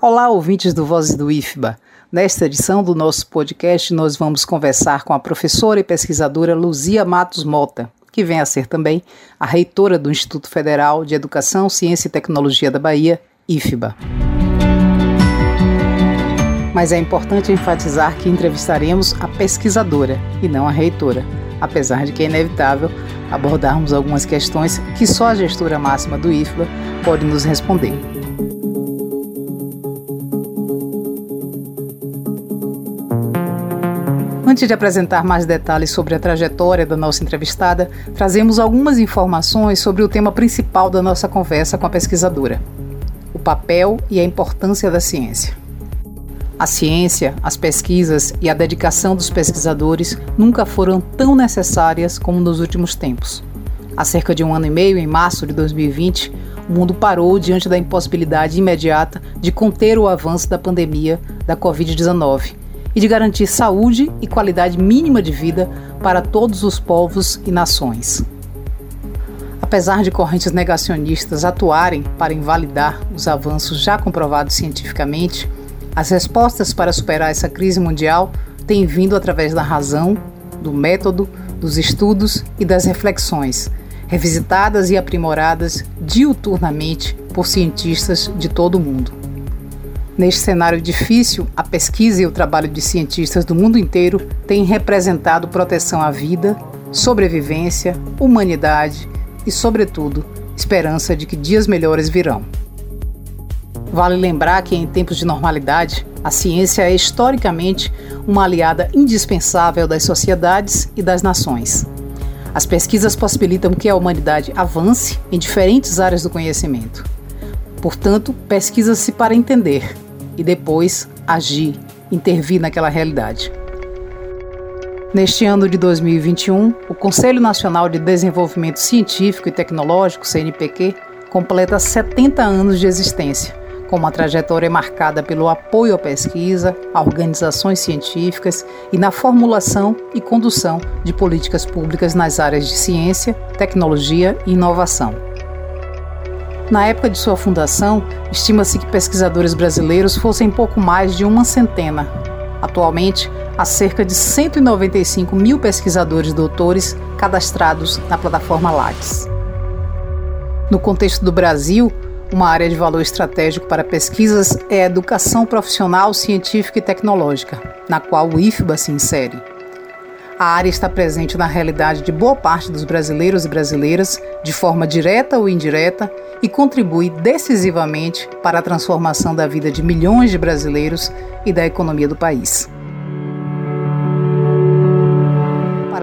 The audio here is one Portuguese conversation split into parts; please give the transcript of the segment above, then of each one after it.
Olá, ouvintes do Vozes do IFBA. Nesta edição do nosso podcast, nós vamos conversar com a professora e pesquisadora Luzia Matos Mota, que vem a ser também a reitora do Instituto Federal de Educação, Ciência e Tecnologia da Bahia, IFBA. Mas é importante enfatizar que entrevistaremos a pesquisadora e não a reitora, apesar de que é inevitável abordarmos algumas questões que só a gestora máxima do IFBA pode nos responder. Antes de apresentar mais detalhes sobre a trajetória da nossa entrevistada, trazemos algumas informações sobre o tema principal da nossa conversa com a pesquisadora: o papel e a importância da ciência. A ciência, as pesquisas e a dedicação dos pesquisadores nunca foram tão necessárias como nos últimos tempos. Há cerca de um ano e meio, em março de 2020, o mundo parou diante da impossibilidade imediata de conter o avanço da pandemia da Covid-19 e de garantir saúde e qualidade mínima de vida para todos os povos e nações. Apesar de correntes negacionistas atuarem para invalidar os avanços já comprovados cientificamente, as respostas para superar essa crise mundial têm vindo através da razão, do método, dos estudos e das reflexões, revisitadas e aprimoradas diuturnamente por cientistas de todo o mundo. Neste cenário difícil, a pesquisa e o trabalho de cientistas do mundo inteiro têm representado proteção à vida, sobrevivência, humanidade e, sobretudo, esperança de que dias melhores virão. Vale lembrar que, em tempos de normalidade, a ciência é historicamente uma aliada indispensável das sociedades e das nações. As pesquisas possibilitam que a humanidade avance em diferentes áreas do conhecimento. Portanto, pesquisa-se para entender, e depois agir, intervir naquela realidade. Neste ano de 2021, o Conselho Nacional de Desenvolvimento Científico e Tecnológico, CNPq, completa 70 anos de existência, com uma trajetória marcada pelo apoio à pesquisa, a organizações científicas e na formulação e condução de políticas públicas nas áreas de ciência, tecnologia e inovação. Na época de sua fundação, estima-se que pesquisadores brasileiros fossem pouco mais de uma centena. Atualmente, há cerca de 195 mil pesquisadores doutores cadastrados na plataforma Lattes. No contexto do Brasil, uma área de valor estratégico para pesquisas é a educação profissional, científica e tecnológica, na qual o IFBA se insere. A área está presente na realidade de boa parte dos brasileiros e brasileiras, de forma direta ou indireta, e contribui decisivamente para a transformação da vida de milhões de brasileiros e da economia do país.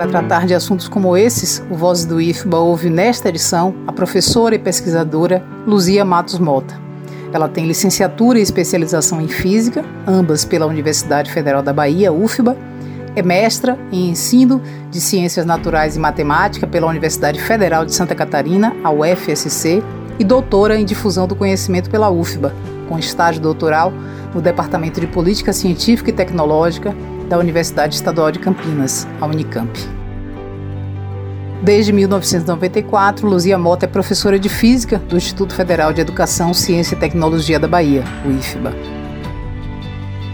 Para tratar de assuntos como esses, o Voz do IFBA ouve nesta edição a professora e pesquisadora Luzia Matos Mota. Ela tem licenciatura e especialização em Física, ambas pela Universidade Federal da Bahia, UFBA, é mestra em ensino de ciências naturais e matemática pela Universidade Federal de Santa Catarina, a UFSC, e doutora em difusão do conhecimento pela UFBA, com estágio doutoral no Departamento de Política Científica e Tecnológica da Universidade Estadual de Campinas, a Unicamp. Desde 1994, Luzia Mota é professora de Física do Instituto Federal de Educação, Ciência e Tecnologia da Bahia, o IFBA.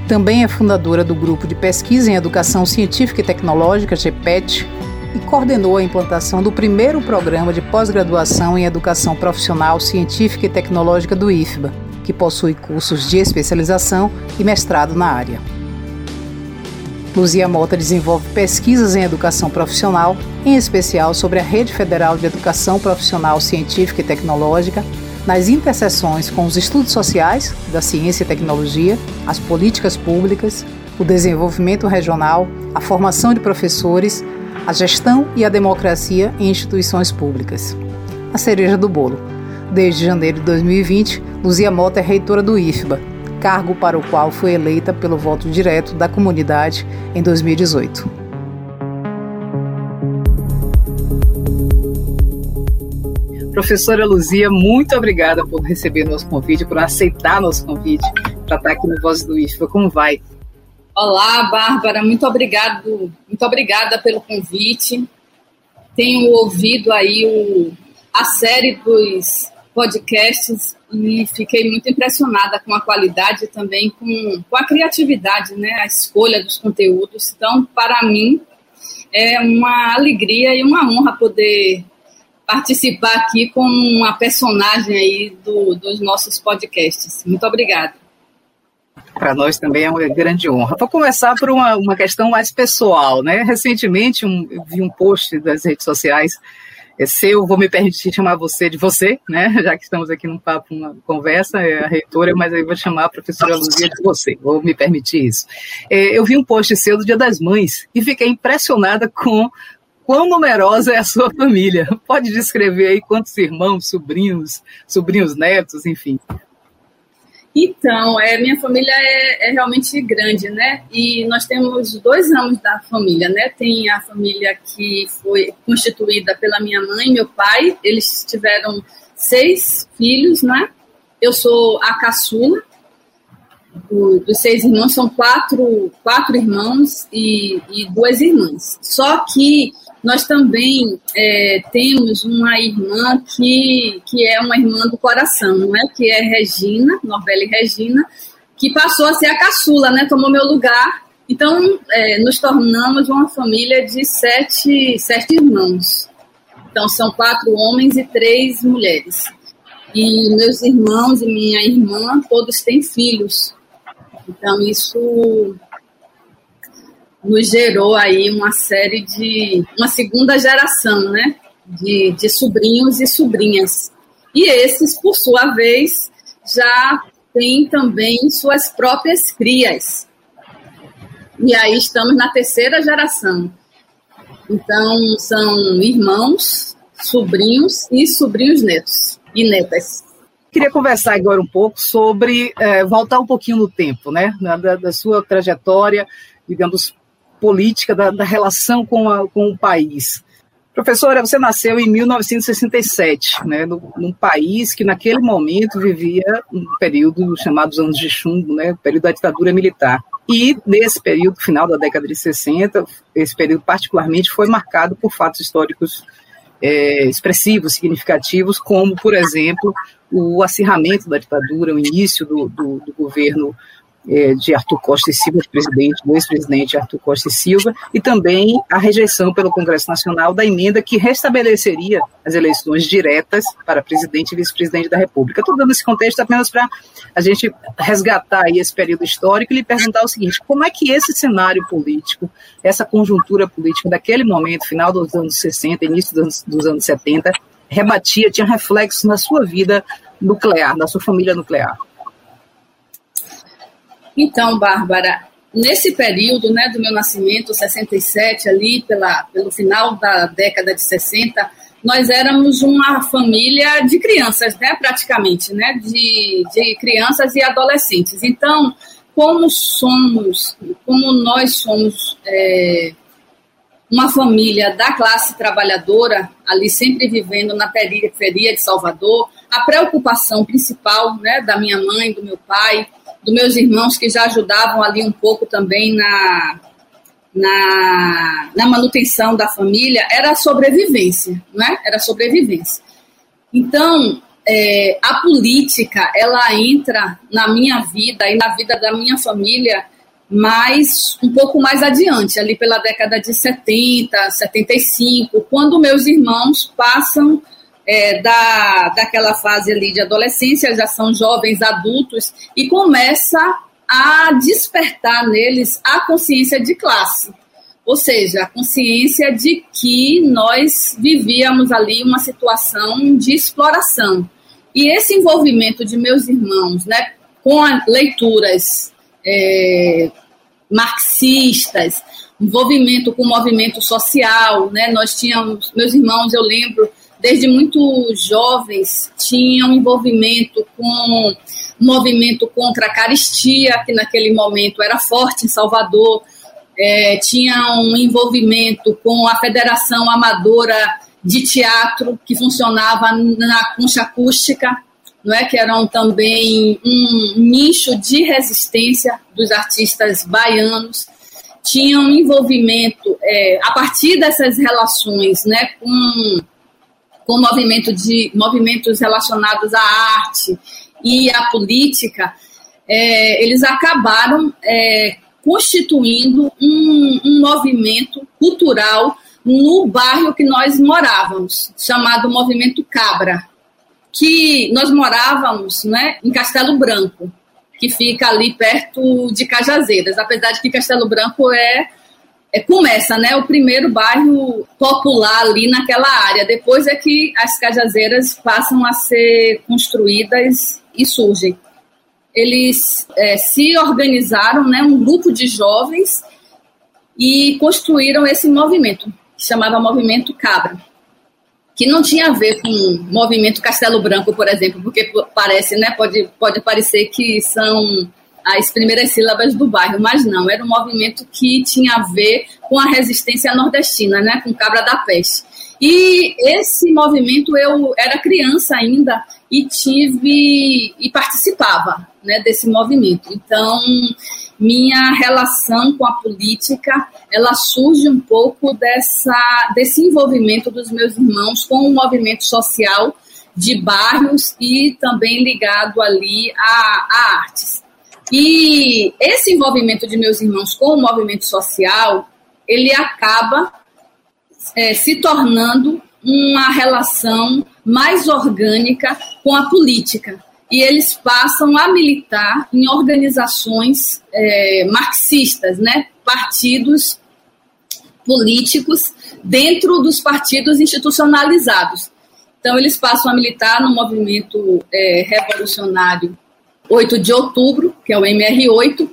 Também é fundadora do Grupo de Pesquisa em Educação Científica e Tecnológica, GPET, e coordenou a implantação do primeiro programa de pós-graduação em Educação Profissional Científica e Tecnológica do IFBA, que possui cursos de especialização e mestrado na área. Luzia Mota desenvolve pesquisas em educação profissional, em especial sobre a Rede Federal de Educação Profissional Científica e Tecnológica, nas interseções com os estudos sociais, da ciência e tecnologia, as políticas públicas, o desenvolvimento regional, a formação de professores, a gestão e a democracia em instituições públicas. A cereja do bolo. Desde janeiro de 2020, Luzia Mota é reitora do IFBA, cargo para o qual foi eleita pelo voto direto da comunidade em 2018. Professora Luzia, muito obrigada por receber nosso convite, por aceitar nosso convite para estar aqui no Voz do IFBA. Como vai? Olá, Bárbara, muito obrigado, muito obrigada pelo convite. tenho ouvido aí o, a série dos podcasts e fiquei muito impressionada com a qualidade e também com, com a criatividade, né, a escolha dos conteúdos. Então, para mim, é uma alegria e uma honra poder participar aqui como uma personagem aí do, dos nossos podcasts. Muito obrigada. Para nós também é uma grande honra. Vou começar por uma, uma questão mais pessoal, né? Recentemente um, vi um post das redes sociais é seu, vou me permitir chamar você de você, né? Já que estamos aqui num papo, uma conversa, é a reitora, mas aí vou chamar a professora Luzia de você, vou me permitir isso. É, eu vi um post seu do Dia das Mães e fiquei impressionada com quão numerosa é a sua família. Pode descrever aí quantos irmãos, sobrinhos, sobrinhos netos, enfim. Então, é, minha família é, é, realmente grande, né? E nós temos dois ramos da família, né? Tem a família que foi constituída pela minha mãe e meu pai. Eles tiveram seis filhos, né? Eu sou a caçula. Do, dos seis irmãos são quatro, quatro irmãos e, e duas irmãs. Só que nós também é, temos uma irmã que, que é uma irmã do coração, não é? que é Regina, Norbele Regina, que passou a ser a caçula, né? tomou meu lugar. Então, é, nos tornamos uma família de sete, sete irmãos. Então, são quatro homens e três mulheres. E meus irmãos e minha irmã, todos têm filhos. Então, isso nos gerou aí uma série de uma segunda geração, né, de, de sobrinhos e sobrinhas. E esses, por sua vez, já têm também suas próprias crias. E aí estamos na terceira geração. Então, são irmãos, sobrinhos e sobrinhos netos e netas. Queria conversar agora um pouco sobre, é, voltar um pouquinho no tempo, né, da, da sua trajetória, digamos, política, da, da relação com, a, com o país. Professora, você nasceu em 1967, né, num país que naquele momento vivia um período chamado os anos de chumbo, né, período da ditadura militar. E nesse período, final da década de 60, esse período particularmente foi marcado por fatos históricos é, expressivos, significativos, como, por exemplo, o acirramento da ditadura, o início do, do, do governo é, de Arthur Costa e Silva, presidente, do ex-presidente Arthur Costa e Silva, e também a rejeição pelo Congresso Nacional da emenda que restabeleceria as eleições diretas para presidente e vice-presidente da República. Estou dando esse contexto apenas para a gente resgatar aí esse período histórico e lhe perguntar o seguinte: como é que esse cenário político, essa conjuntura política daquele momento, final dos anos 60, início dos anos, dos anos 70, rebatia, tinha reflexos na sua vida nuclear, na sua família nuclear? Então, Bárbara, nesse período né, do meu nascimento, 67, ali pela, pelo final da década de 60, nós éramos uma família de crianças, né, praticamente, né, de, de crianças e adolescentes. Então, como somos, como nós somos é, uma família da classe trabalhadora, ali sempre vivendo na periferia de Salvador, a preocupação principal né, da minha mãe, do meu pai, dos meus irmãos que já ajudavam ali um pouco também na, na, na manutenção da família, era a sobrevivência, né? Era a sobrevivência. Então, é, a política, ela entra na minha vida e na vida da minha família mais um pouco mais adiante, ali pela década de 70, 75, quando meus irmãos passam é, da, daquela fase ali de adolescência, já são jovens adultos, e começa a despertar neles a consciência de classe. Ou seja, a consciência de que nós vivíamos ali uma situação de exploração. E esse envolvimento de meus irmãos, né, com leituras é, marxistas, envolvimento com o movimento social, né, nós tínhamos, meus irmãos, eu lembro, desde muito jovens, tinham envolvimento com movimento contra a caristia, que naquele momento era forte em Salvador, é, tinha um envolvimento com a Federação Amadora de Teatro, que funcionava na concha acústica, não é? que eram também um nicho de resistência dos artistas baianos tinham um envolvimento é, a partir dessas relações né, com, com movimento de, movimentos relacionados à arte e à política, é, eles acabaram é, constituindo um, um movimento cultural no bairro que nós morávamos, chamado Movimento Cabra, que nós morávamos né, em Castelo Branco que fica ali perto de Cajazeiras, apesar de que Castelo Branco é, é começa, né, o primeiro bairro popular ali naquela área. Depois é que as Cajazeiras passam a ser construídas e surgem. Eles é, se organizaram, né, um grupo de jovens e construíram esse movimento, que chamava Movimento Cabra que não tinha a ver com o movimento Castelo Branco, por exemplo, porque parece, né, pode, pode parecer que são as primeiras sílabas do bairro, mas não, era um movimento que tinha a ver com a resistência nordestina, né, com Cabra da Peste. E esse movimento eu era criança ainda e tive e participava, né, desse movimento. Então, minha relação com a política ela surge um pouco dessa, desse envolvimento dos meus irmãos com o movimento social de bairros e também ligado ali a, a artes. E esse envolvimento de meus irmãos com o movimento social, ele acaba é, se tornando uma relação mais orgânica com a política e eles passam a militar em organizações é, marxistas, né? partidos políticos dentro dos partidos institucionalizados. Então, eles passam a militar no movimento é, revolucionário 8 de outubro, que é o MR8,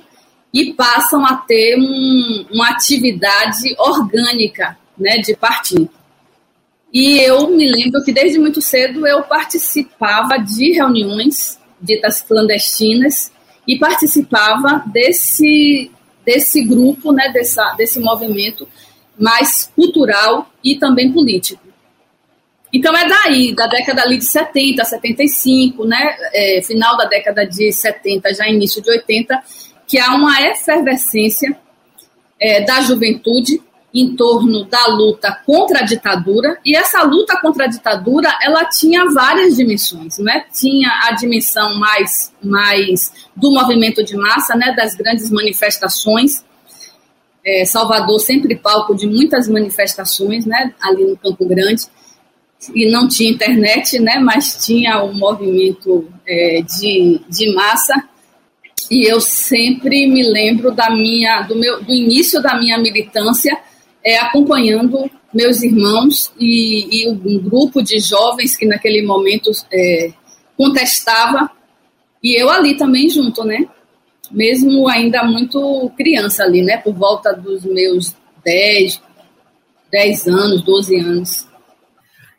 e passam a ter um, uma atividade orgânica né, de partido. E eu me lembro que desde muito cedo eu participava de reuniões ditas clandestinas e participava desse, desse grupo, né, dessa, desse movimento mais cultural e também político. Então é daí, da década ali de 70, 75, né, é, final da década de 70, já início de 80, que há uma efervescência é, da juventude em torno da luta contra a ditadura, e essa luta contra a ditadura, ela tinha várias dimensões, né? Tinha a dimensão mais, mais do movimento de massa, né, das grandes manifestações, é, Salvador sempre palco de muitas manifestações, né, ali no Campo Grande, e não tinha internet, né, mas tinha um movimento é, de, de massa, e eu sempre me lembro da minha, do, meu, do início da minha militância, é, acompanhando meus irmãos e, e, um grupo de jovens que naquele momento é, contestava, e eu ali também junto, né? Mesmo ainda muito criança ali, né? Por volta dos meus 10, 10 anos, 12 anos.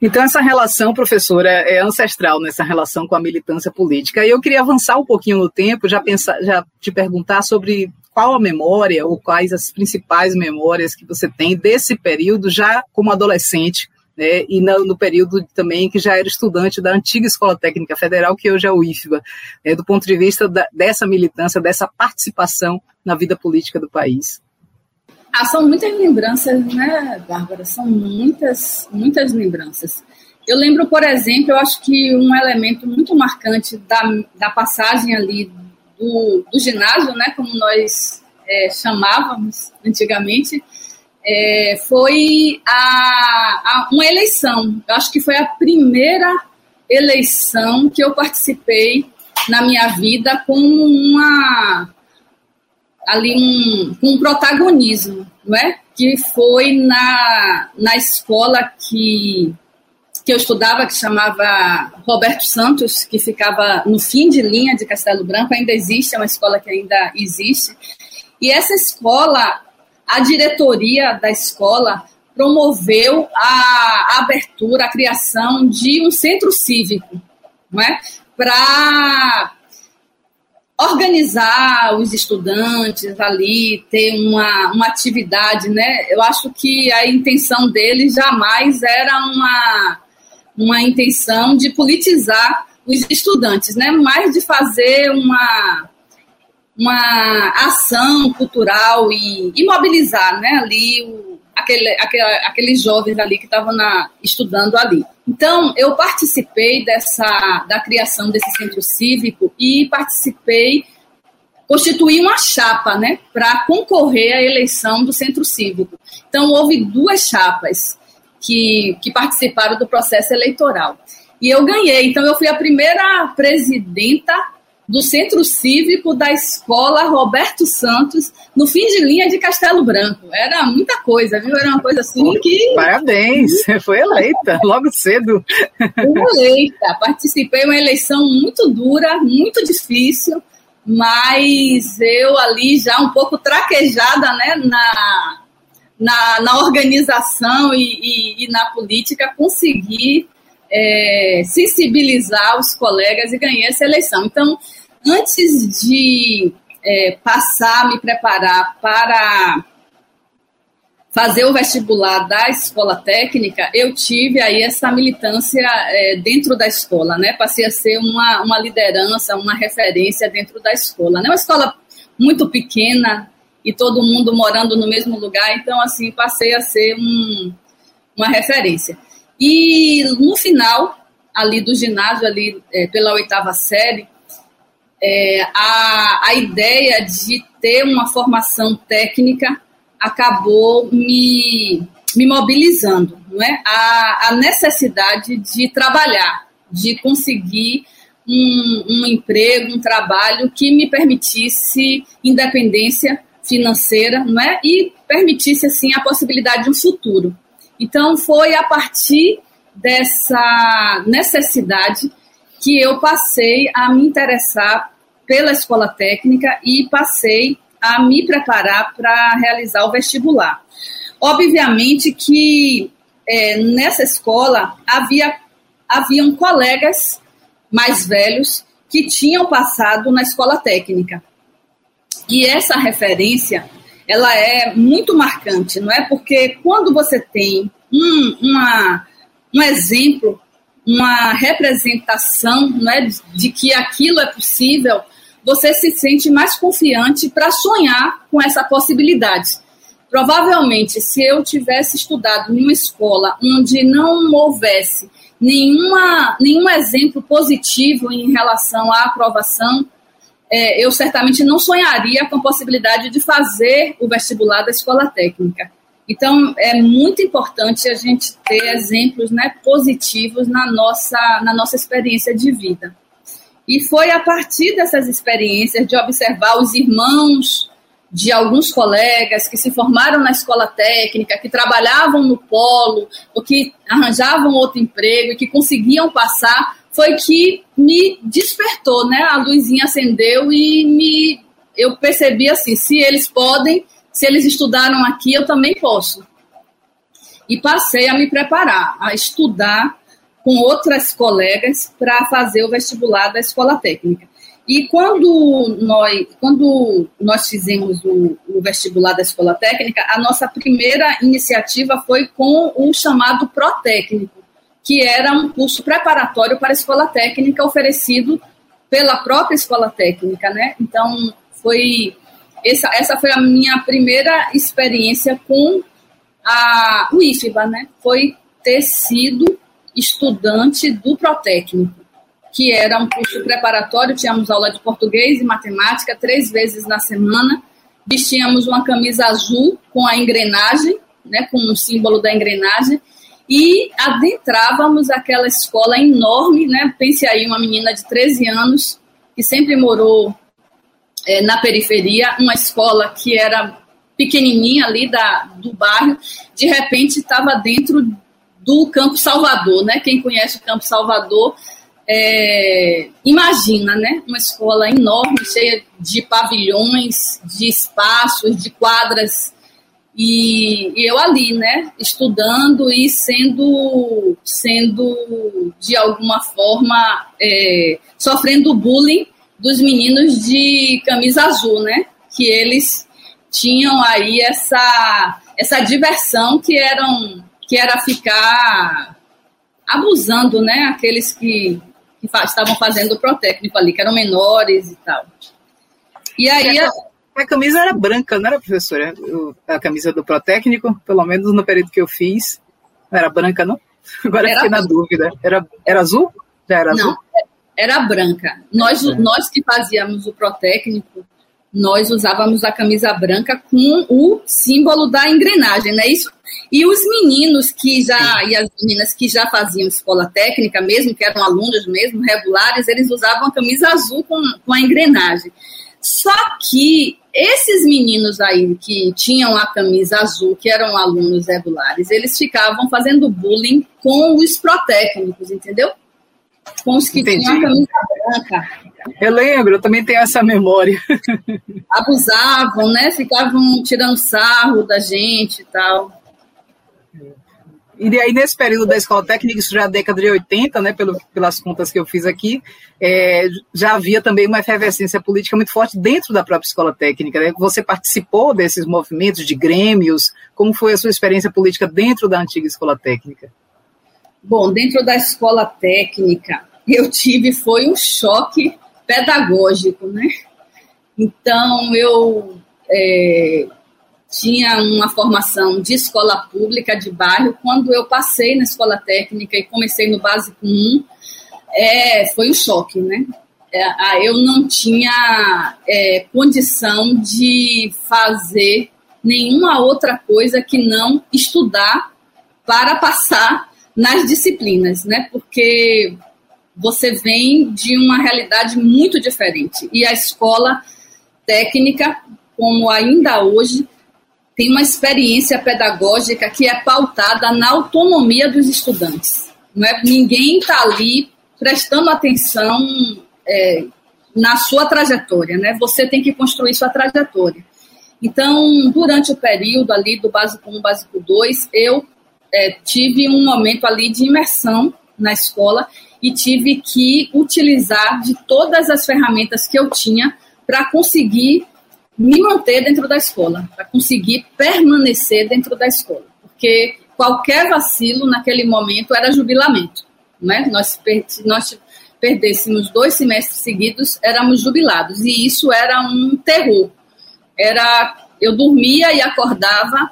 Então, essa relação, professora, é ancestral nessa relação com a militância política. E eu queria avançar um pouquinho no tempo, já, pensar, já te perguntar sobre qual a memória ou quais as principais memórias que você tem desse período já como adolescente, né, e no, no, período também que já era estudante da antiga Escola Técnica Federal, que hoje é o IFBA, né, do ponto de vista da, dessa militância, dessa participação na vida política do país. Ah, são muitas lembranças, né, Bárbara? São muitas, muitas lembranças. Eu lembro, por exemplo, eu acho que um elemento muito marcante da, da passagem ali do, do ginásio, né, como nós é, chamávamos antigamente, é, foi a, a, uma eleição. Eu acho que foi a primeira eleição que eu participei na minha vida com uma ali um, um protagonismo, não é? Que foi na, na escola que que eu estudava, que chamava Roberto Santos, que ficava no fim de linha de Castelo Branco, ainda existe, é uma escola que ainda existe. E essa escola, a diretoria da escola promoveu a abertura, a criação de um centro cívico, não é? Para organizar os estudantes ali, ter uma, uma atividade, né? Eu acho que a intenção deles jamais era uma uma intenção de politizar os estudantes, né? mais de fazer uma, uma ação cultural e, e mobilizar né, ali o, aquele, aquele, aqueles jovens ali que estavam estudando ali. Então, eu participei dessa da criação desse centro cívico e participei, constituí uma chapa né, para concorrer à eleição do centro cívico. Então, houve duas chapas que, que participaram do processo eleitoral. E eu ganhei. Então, eu fui a primeira presidenta do Centro Cívico da Escola Roberto Santos, no fim de linha de Castelo Branco. Era muita coisa, viu? Era uma coisa assim que. Parabéns! Foi eleita logo cedo. Fui eleita. Participei de uma eleição muito dura, muito difícil, mas eu ali já um pouco traquejada né, na, na, na organização e, e, e na política, consegui é, sensibilizar os colegas e ganhei essa eleição. Então, antes de é, passar, me preparar para fazer o vestibular da escola técnica, eu tive aí essa militância é, dentro da escola, né? Passei a ser uma, uma liderança, uma referência dentro da escola. Né? Uma escola muito pequena e todo mundo morando no mesmo lugar, então, assim, passei a ser um, uma referência. E no final, ali do ginásio, ali é, pela oitava série, é, a, a ideia de ter uma formação técnica acabou me, me mobilizando, não é? A, a necessidade de trabalhar, de conseguir um, um emprego, um trabalho que me permitisse independência financeira, não é? E permitisse assim a possibilidade de um futuro. Então, foi a partir dessa necessidade que eu passei a me interessar pela escola técnica e passei a me preparar para realizar o vestibular. Obviamente que é, nessa escola havia haviam colegas mais velhos que tinham passado na escola técnica. E essa referência ela é muito marcante, não é? Porque quando você tem um, uma, um exemplo, uma representação não é, de que aquilo é possível, você se sente mais confiante para sonhar com essa possibilidade. Provavelmente, se eu tivesse estudado em uma escola onde não houvesse nenhuma, nenhum exemplo positivo em relação à aprovação, é, eu certamente não sonharia com a possibilidade de fazer o vestibular da escola técnica. Então, é muito importante a gente ter exemplos né, positivos na nossa, na nossa experiência de vida. E foi a partir dessas experiências de observar os irmãos de alguns colegas que se formaram na escola técnica, que trabalhavam no polo, ou que arranjavam outro emprego e que conseguiam passar, foi que me despertou, né? A luzinha acendeu e me eu percebi assim, se eles podem, se eles estudaram aqui, eu também posso. E passei a me preparar, a estudar com outras colegas para fazer o vestibular da escola técnica. E quando nós, quando nós fizemos o, o, vestibular da escola técnica, a nossa primeira iniciativa foi com o chamado pró-técnico, que era um curso preparatório para a escola técnica oferecido pela própria escola técnica, né? Então, foi essa, essa foi a minha primeira experiência com a, o IFBA, né? Foi ter sido estudante do Protécnico, que era um curso preparatório, tínhamos aula de português e matemática três vezes na semana, vestíamos uma camisa azul com a engrenagem, né, com o símbolo da engrenagem, e adentrávamos aquela escola enorme, né? Pense aí, uma menina de 13 anos que sempre morou é, na periferia, uma escola que era pequenininha ali da, do bairro, de repente estava dentro do Campo Salvador, né? Quem conhece o Campo Salvador é, imagina, né? Uma escola enorme, cheia de pavilhões, de espaços, de quadras e, e, eu ali, né, estudando e sendo, sendo de alguma forma, é, sofrendo bullying dos meninos de camisa azul, né, que eles tinham aí essa, essa diversão que eram que era ficar abusando, né, aqueles que, que estavam fazendo o protécnico ali, que eram menores e tal. E aí. A camisa era branca, não era, professora? A camisa do Protécnico, pelo menos no período que eu fiz. Não era branca, não? Agora era fiquei na dúvida. Era, era azul? Já era não, azul? Era branca. Nós, é. nós que fazíamos o Protécnico, nós usávamos a camisa branca com o símbolo da engrenagem, não é isso? E os meninos que já, e as meninas que já faziam escola técnica mesmo, que eram alunos mesmo, regulares, eles usavam a camisa azul com, com a engrenagem. Só que esses meninos aí que tinham a camisa azul, que eram alunos regulares, eles ficavam fazendo bullying com os protécnicos, entendeu? Com os que Entendi. tinham a camisa branca. Eu lembro, eu também tenho essa memória. Abusavam, né? Ficavam tirando sarro da gente e tal. E aí, nesse período da escola técnica, isso já é década de 80, né, pelo, pelas contas que eu fiz aqui, é, já havia também uma efervescência política muito forte dentro da própria escola técnica. Né? Você participou desses movimentos de grêmios? Como foi a sua experiência política dentro da antiga escola técnica? Bom, dentro da escola técnica, eu tive foi um choque pedagógico, né? Então, eu é, tinha uma formação de escola pública de bairro. Quando eu passei na escola técnica e comecei no básico 1, é, foi um choque, né? É, eu não tinha é, condição de fazer nenhuma outra coisa que não estudar para passar nas disciplinas, né? Porque você vem de uma realidade muito diferente e a escola técnica, como ainda hoje, tem uma experiência pedagógica que é pautada na autonomia dos estudantes. Não é? Ninguém está ali prestando atenção é, na sua trajetória, né? Você tem que construir sua trajetória. Então, durante o período ali do básico 1, básico 2, eu é, tive um momento ali de imersão na escola e tive que utilizar de todas as ferramentas que eu tinha para conseguir me manter dentro da escola, para conseguir permanecer dentro da escola, porque qualquer vacilo naquele momento era jubilamento, né? Nós, nós perdêssemos dois semestres seguidos, éramos jubilados e isso era um terror. Era eu dormia e acordava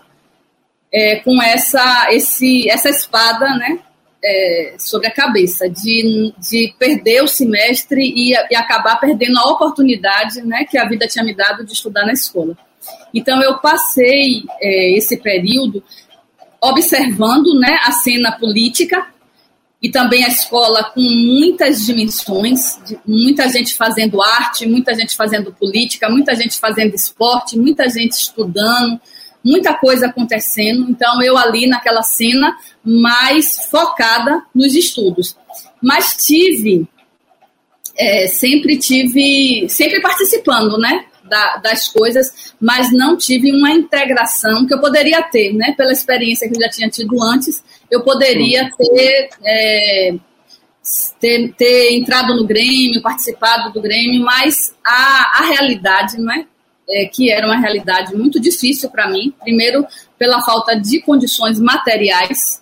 é, com essa esse essa espada, né? É, sobre a cabeça, de, de perder o semestre e, e, acabar perdendo a oportunidade né, que a vida tinha me dado de estudar na escola. Então, eu passei é, esse período observando né, a cena política e também a escola com muitas dimensões, muita gente fazendo arte, muita gente fazendo política, muita gente fazendo esporte, muita gente estudando, muita coisa acontecendo. Então, eu ali naquela cena, mais focada nos estudos. Mas tive, é, sempre tive, sempre participando, né? Da, das coisas, mas não tive uma integração que eu poderia ter, né? Pela experiência que eu já tinha tido antes, eu poderia ter, é, ter, ter, entrado no Grêmio, participado do Grêmio, mas a, a realidade, não é? É, que era uma realidade muito difícil para mim. Primeiro, pela falta de condições materiais.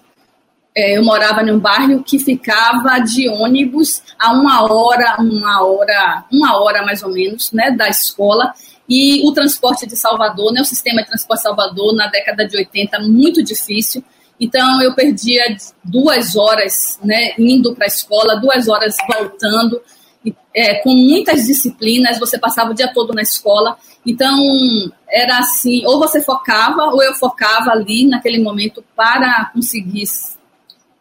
É, eu morava num bairro que ficava de ônibus a uma hora, uma hora, uma hora mais ou menos, né, da escola. E o transporte de Salvador, né, o sistema de transporte de Salvador, na década de 80, muito difícil. Então, eu perdia duas horas né, indo para a escola, duas horas voltando é, com muitas disciplinas, você passava o dia todo na escola. Então, era assim, ou você focava, ou eu focava ali naquele momento para conseguir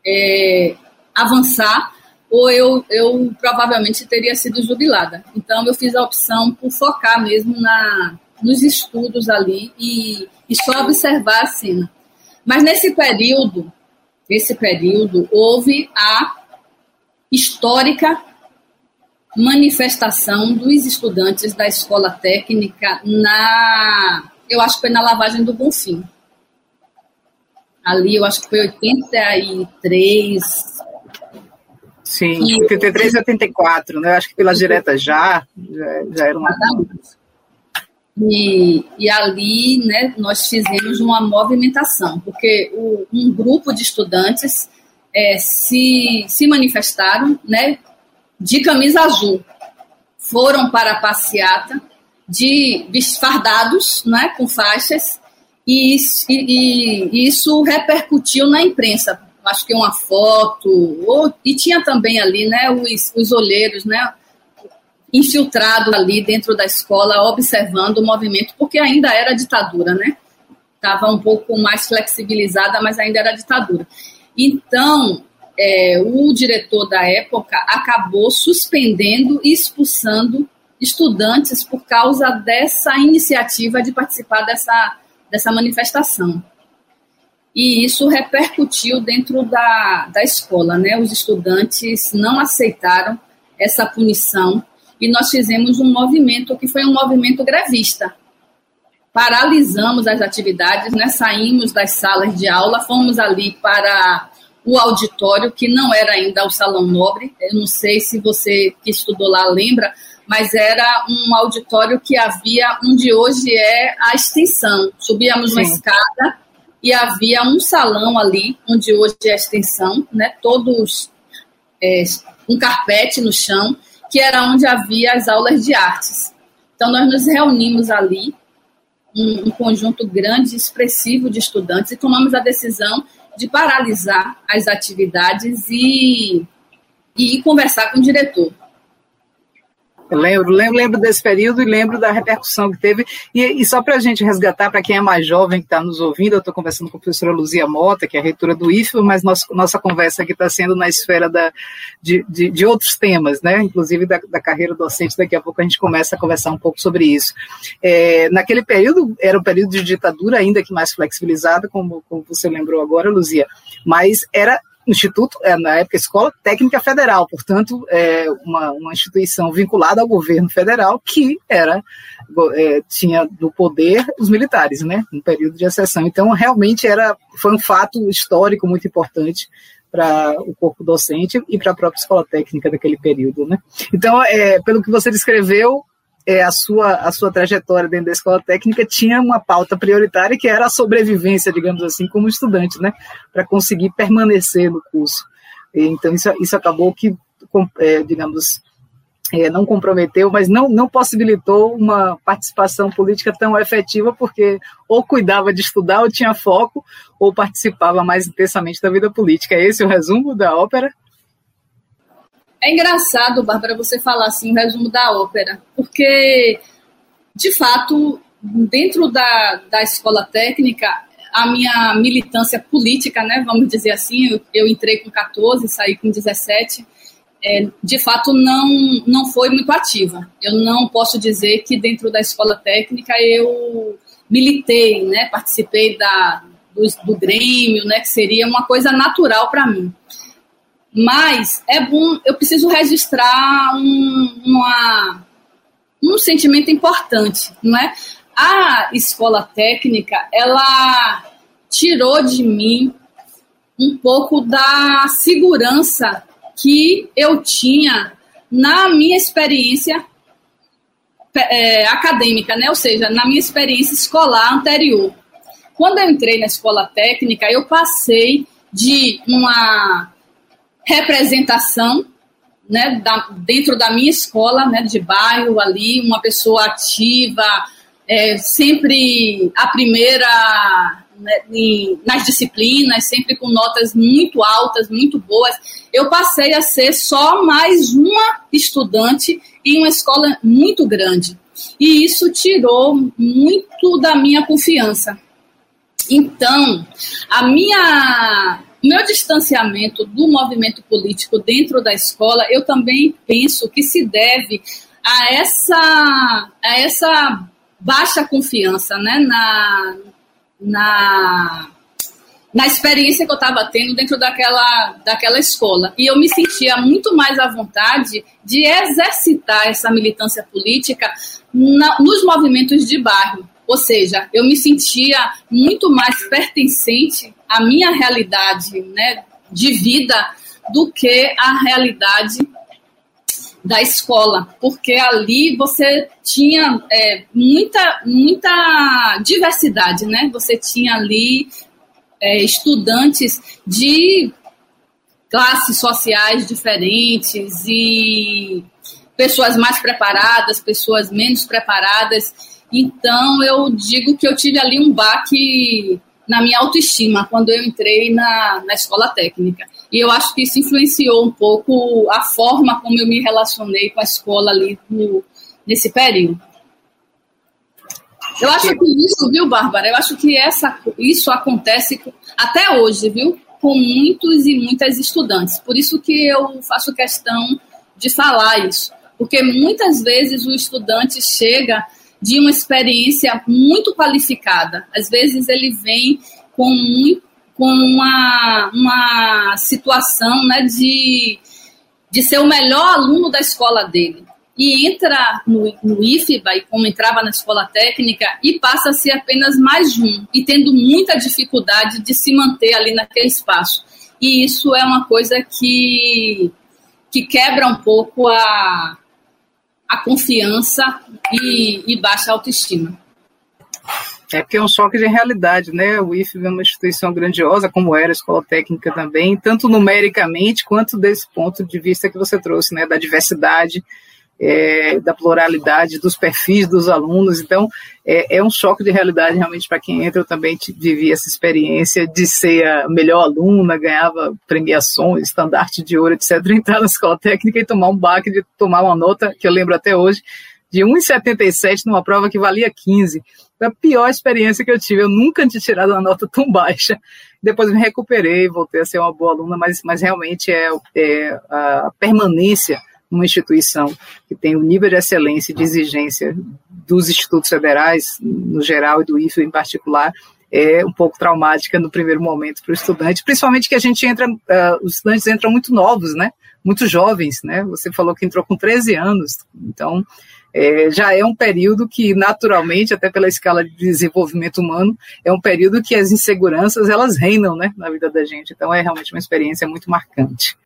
é, avançar, ou eu, eu provavelmente teria sido jubilada. Então, eu fiz a opção por focar mesmo na, nos estudos ali e, e só observar a cena. Mas nesse período, nesse período, houve a histórica manifestação dos estudantes da escola técnica na, eu acho que foi na lavagem do Bonfim. Ali, eu acho que foi 83. Sim, e, 83 e 84, né? Eu acho que pela direta já, já, já era uma. E, e ali, né, nós fizemos uma movimentação, porque o, um grupo de estudantes é, se, se manifestaram, né, de camisa azul. Foram para a passeata de fardados, né, com faixas, e, e, e, isso repercutiu na imprensa. Acho que uma foto, ou, e tinha também ali né, os, os olheiros, né, infiltrado ali dentro da escola, observando o movimento, porque ainda era ditadura, né? Estava um pouco mais flexibilizada, mas ainda era ditadura. Então, é, o diretor da época acabou suspendendo e expulsando estudantes por causa dessa iniciativa de participar dessa, dessa manifestação. E isso repercutiu dentro da, da escola, né? Os estudantes não aceitaram essa punição e nós fizemos um movimento que foi um movimento grevista. Paralisamos as atividades, né? saímos das salas de aula, fomos ali para o auditório, que não era ainda o Salão Nobre. Eu não sei se você que estudou lá lembra, mas era um auditório que havia onde hoje é a extensão. Subíamos Sim. uma escada e havia um salão ali, onde hoje é a extensão, né? todos é, um carpete no chão, que era onde havia as aulas de artes. Então, nós nos reunimos ali, um, um conjunto grande, expressivo de estudantes, e tomamos a decisão de paralisar as atividades e, e conversar com o diretor. Eu lembro, lembro, lembro desse período e lembro da repercussão que teve. E, e só para a gente resgatar, para quem é mais jovem que está nos ouvindo, eu estou conversando com a professora Luzia Mota, que é a reitora do IFE, mas nosso, nossa conversa aqui está sendo na esfera da, de, de, de, outros temas, né? inclusive da, da, carreira docente. Daqui a pouco a gente começa a conversar um pouco sobre isso. É, naquele período, era um período de ditadura, ainda que mais flexibilizada, como, como você lembrou agora, Luzia, mas era instituto, é, na época, Escola Técnica Federal, portanto, é uma, uma instituição vinculada ao governo federal que era é, tinha no poder os militares, né, no período de exceção. Então, realmente era foi um fato histórico muito importante para o corpo docente e para a própria escola técnica daquele período, né? Então, é, pelo que você descreveu, é, a, sua, a sua trajetória dentro da escola técnica tinha uma pauta prioritária que era a sobrevivência, digamos assim, como estudante, né, para conseguir permanecer no curso. Então, isso, isso acabou que, é, digamos, é, não comprometeu, mas não, não possibilitou uma participação política tão efetiva, porque ou cuidava de estudar, ou tinha foco, ou participava mais intensamente da vida política. É esse o resumo da ópera? É engraçado, Bárbara, você falar assim o resumo da ópera, porque, de fato, dentro da, da escola técnica, a minha militância política, né, vamos dizer assim, eu, eu entrei com 14, saí com 17, é, de fato não, não foi muito ativa. Eu não posso dizer que dentro da escola técnica eu militei, né, participei da, do, do Grêmio, né, que seria uma coisa natural para mim. Mas é bom, eu preciso registrar um, uma, um sentimento importante, não é? A escola técnica, ela tirou de mim um pouco da segurança que eu tinha na minha experiência é, acadêmica, né? Ou seja, na minha experiência escolar anterior. Quando eu entrei na escola técnica, eu passei de uma representação né, da, dentro da minha escola, né, de bairro ali, uma pessoa ativa, é, sempre a primeira né, em, nas disciplinas, sempre com notas muito altas, muito boas. Eu passei a ser só mais uma estudante em uma escola muito grande. E isso tirou muito da minha confiança. Então, a minha meu distanciamento do movimento político dentro da escola, eu também penso que se deve a essa, a essa baixa confiança né, na, na, na experiência que eu estava tendo dentro daquela, daquela escola. E eu me sentia muito mais à vontade de exercitar essa militância política na, nos movimentos de bairro. Ou seja, eu me sentia muito mais pertencente à minha realidade né, de vida do que a realidade da escola, porque ali você tinha é, muita, muita diversidade, né? Você tinha ali é, estudantes de classes sociais diferentes e pessoas mais preparadas, pessoas menos preparadas. Então, eu digo que eu tive ali um baque na minha autoestima quando eu entrei na, na escola técnica. E eu acho que isso influenciou um pouco a forma como eu me relacionei com a escola ali no, nesse período. Eu acho que isso, viu, Bárbara? Eu acho que essa, isso acontece até hoje, viu? Com muitos e muitas estudantes. Por isso que eu faço questão de falar isso. Porque muitas vezes o estudante chega de uma experiência muito qualificada. Às vezes ele vem com, muito, com uma, uma situação né, de, de ser o melhor aluno da escola dele. E entra no, no IFBA, e como entrava na escola técnica, e passa a ser apenas mais um, e tendo muita dificuldade de se manter ali naquele espaço. E isso é uma coisa que, que quebra um pouco a, a confiança e, e baixa autoestima. É porque é um choque de realidade, né? O IFB é uma instituição grandiosa, como era a escola técnica também, tanto numericamente quanto desse ponto de vista que você trouxe, né? Da diversidade é, da pluralidade dos perfis dos alunos. Então, é, é um choque de realidade realmente para quem entra. Eu também vivi essa experiência de ser a melhor aluna, ganhava premiações, estandarte de ouro, etc. Entrar na escola técnica e tomar um baque de tomar uma nota, que eu lembro até hoje, de 1,77 numa prova que valia 15. Foi a pior experiência que eu tive. Eu nunca tinha tirado uma nota tão baixa. Depois me recuperei, voltei a ser uma boa aluna, mas, mas realmente é, é a permanência uma instituição que tem o nível de excelência e de exigência dos institutos federais, no geral, e do IFE em particular, é um pouco traumática no primeiro momento para o estudante, principalmente que a gente entra, uh, os estudantes entram muito novos, né? Muito jovens, né? Você falou que entrou com 13 anos, então é, já é um período que, naturalmente, até pela escala de desenvolvimento humano, é um período que as inseguranças elas reinam né, na vida da gente. Então é realmente uma experiência muito marcante.